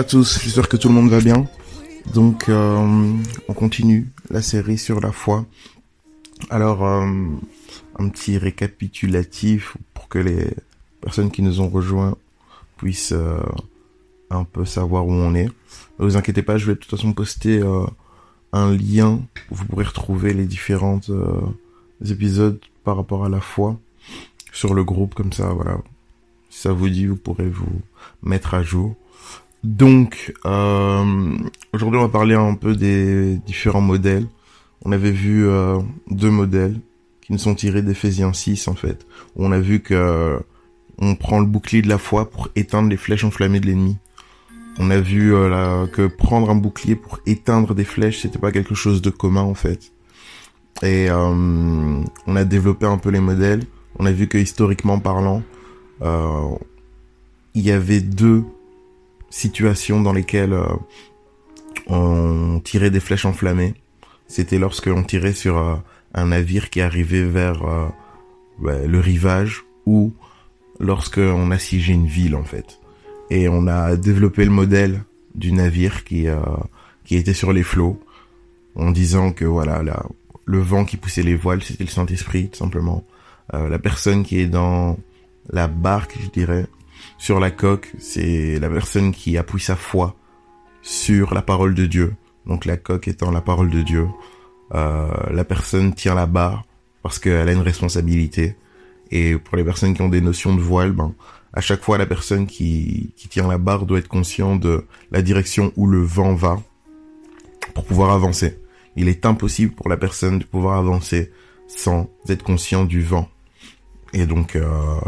à tous, j'espère que tout le monde va bien. Donc, euh, on continue la série sur la foi. Alors, euh, un petit récapitulatif pour que les personnes qui nous ont rejoints puissent euh, un peu savoir où on est. Ne vous inquiétez pas, je vais de toute façon poster un lien où vous pourrez retrouver les différentes euh, épisodes par rapport à la foi sur le groupe, comme ça, voilà. Si ça vous dit, vous pourrez vous mettre à jour. Donc, euh, aujourd'hui, on va parler un peu des différents modèles. On avait vu euh, deux modèles qui nous sont tirés d'Ephésiens 6, en fait. On a vu que euh, on prend le bouclier de la foi pour éteindre les flèches enflammées de l'ennemi. On a vu euh, que prendre un bouclier pour éteindre des flèches, c'était pas quelque chose de commun, en fait. Et euh, on a développé un peu les modèles. On a vu que historiquement parlant, il y avait deux situations dans lesquelles euh, on tirait des flèches enflammées. C'était lorsque on tirait sur euh, un navire qui arrivait vers euh, ouais, le rivage ou lorsque on assiégeait une ville en fait. Et on a développé le modèle du navire qui qui était sur les flots en disant que voilà là, le vent qui poussait les voiles c'était le Saint-Esprit tout simplement. Euh, la personne qui est dans la barque, je dirais, sur la coque, c'est la personne qui appuie sa foi sur la parole de Dieu. Donc la coque étant la parole de Dieu. Euh, la personne tient la barre parce qu'elle a une responsabilité. Et pour les personnes qui ont des notions de voile, ben, à chaque fois, la personne qui, tient la barre doit être conscient de la direction où le vent va pour pouvoir avancer. Il est impossible pour la personne de pouvoir avancer sans être conscient du vent. Et donc, euh,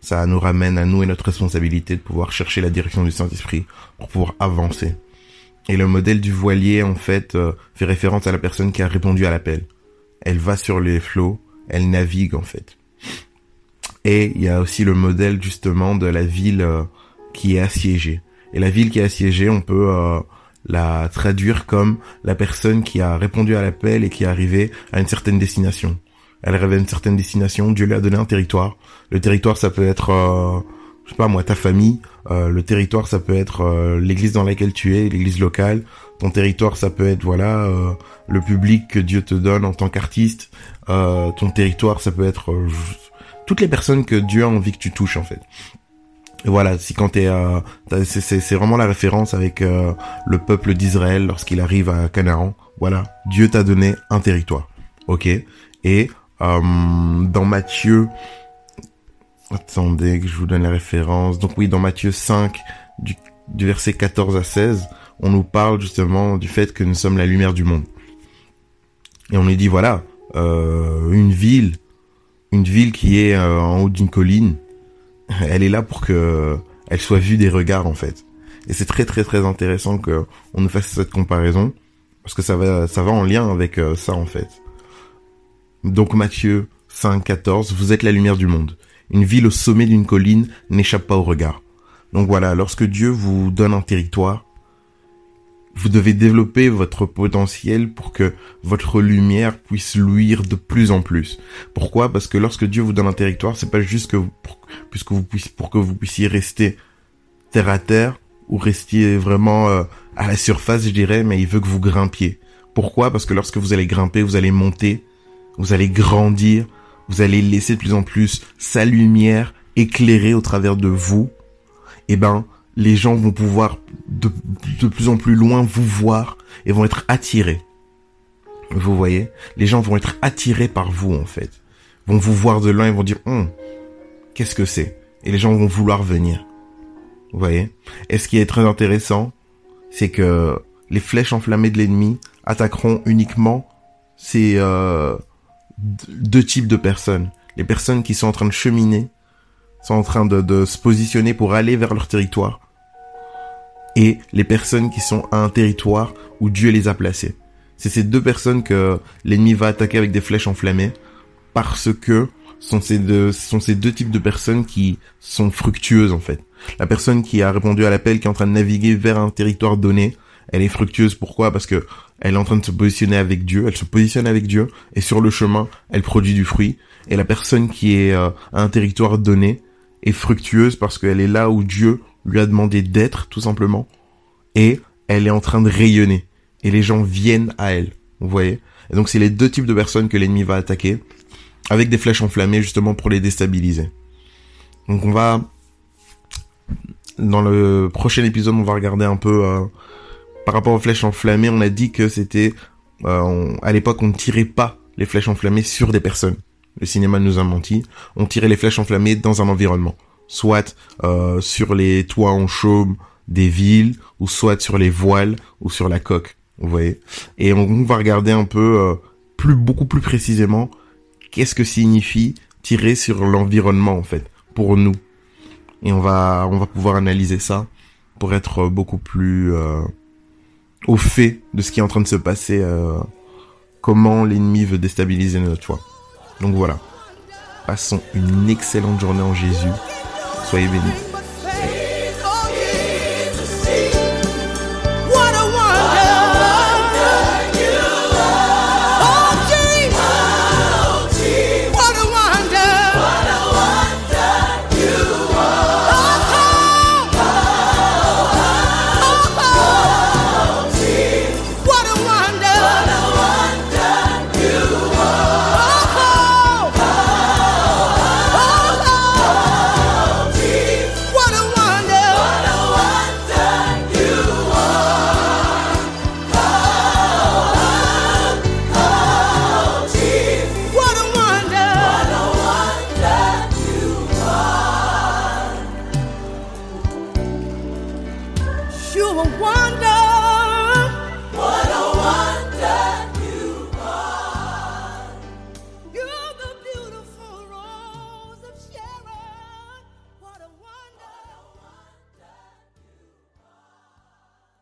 ça nous ramène à nous et notre responsabilité de pouvoir chercher la direction du Saint-Esprit pour pouvoir avancer. Et le modèle du voilier, en fait, euh, fait référence à la personne qui a répondu à l'appel. Elle va sur les flots, elle navigue, en fait. Et il y a aussi le modèle, justement, de la ville euh, qui est assiégée. Et la ville qui est assiégée, on peut euh, la traduire comme la personne qui a répondu à l'appel et qui est arrivée à une certaine destination. Elle rêvait à une certaine destination, Dieu lui a donné un territoire. Le territoire, ça peut être, euh, je sais pas moi, ta famille. Euh, le territoire, ça peut être euh, l'église dans laquelle tu es, l'église locale. Ton territoire, ça peut être, voilà, euh, le public que Dieu te donne en tant qu'artiste. Euh, ton territoire, ça peut être euh, toutes les personnes que Dieu a envie que tu touches, en fait. Voilà, si quand t'es, euh, c'est vraiment la référence avec euh, le peuple d'Israël lorsqu'il arrive à Canaan. Voilà, Dieu t'a donné un territoire, ok? Et euh, dans Matthieu, attendez que je vous donne la référence. Donc oui, dans Matthieu 5, du, du verset 14 à 16, on nous parle justement du fait que nous sommes la lumière du monde. Et on nous dit voilà, euh, une ville, une ville qui est euh, en haut d'une colline, elle est là pour que elle soit vue des regards en fait. Et c'est très très très intéressant que on nous fasse cette comparaison parce que ça va ça va en lien avec euh, ça en fait. Donc Matthieu 5 14, vous êtes la lumière du monde. Une ville au sommet d'une colline n'échappe pas au regard. Donc voilà, lorsque Dieu vous donne un territoire, vous devez développer votre potentiel pour que votre lumière puisse luire de plus en plus. Pourquoi? Parce que lorsque Dieu vous donne un territoire, c'est pas juste que vous, puisque vous puissiez rester terre à terre ou restiez vraiment euh, à la surface, je dirais, mais il veut que vous grimpiez. Pourquoi? Parce que lorsque vous allez grimper, vous allez monter, vous allez grandir, vous allez laisser de plus en plus sa lumière éclairer au travers de vous. Et ben, les gens vont pouvoir de, de plus en plus loin vous voir et vont être attirés. Vous voyez? Les gens vont être attirés par vous, en fait. Vont vous voir de loin et vont dire, hum, qu'est-ce que c'est? Et les gens vont vouloir venir. Vous voyez? Et ce qui est très intéressant, c'est que les flèches enflammées de l'ennemi attaqueront uniquement ces euh, deux types de personnes. Les personnes qui sont en train de cheminer, sont en train de, de se positionner pour aller vers leur territoire. Et les personnes qui sont à un territoire où Dieu les a placées. C'est ces deux personnes que l'ennemi va attaquer avec des flèches enflammées parce que sont ces deux, sont ces deux types de personnes qui sont fructueuses en fait. La personne qui a répondu à l'appel, qui est en train de naviguer vers un territoire donné, elle est fructueuse. Pourquoi? Parce que elle est en train de se positionner avec Dieu. Elle se positionne avec Dieu et sur le chemin, elle produit du fruit. Et la personne qui est euh, à un territoire donné est fructueuse parce qu'elle est là où Dieu lui a demandé d'être, tout simplement. Et elle est en train de rayonner. Et les gens viennent à elle. Vous voyez? Et donc c'est les deux types de personnes que l'ennemi va attaquer avec des flèches enflammées justement pour les déstabiliser. Donc on va dans le prochain épisode, on va regarder un peu euh, par rapport aux flèches enflammées. On a dit que c'était euh, à l'époque on ne tirait pas les flèches enflammées sur des personnes. Le cinéma nous a menti. On tirait les flèches enflammées dans un environnement, soit euh, sur les toits en chaume des villes, ou soit sur les voiles ou sur la coque. Vous voyez. Et on, va regarder un peu plus beaucoup plus précisément qu'est-ce que signifie tirer sur l'environnement en fait pour nous et on va on va pouvoir analyser ça pour être beaucoup plus euh, au fait de ce qui est en train de se passer euh, comment l'ennemi veut déstabiliser notre foi. Donc voilà. Passons une excellente journée en Jésus. Soyez bénis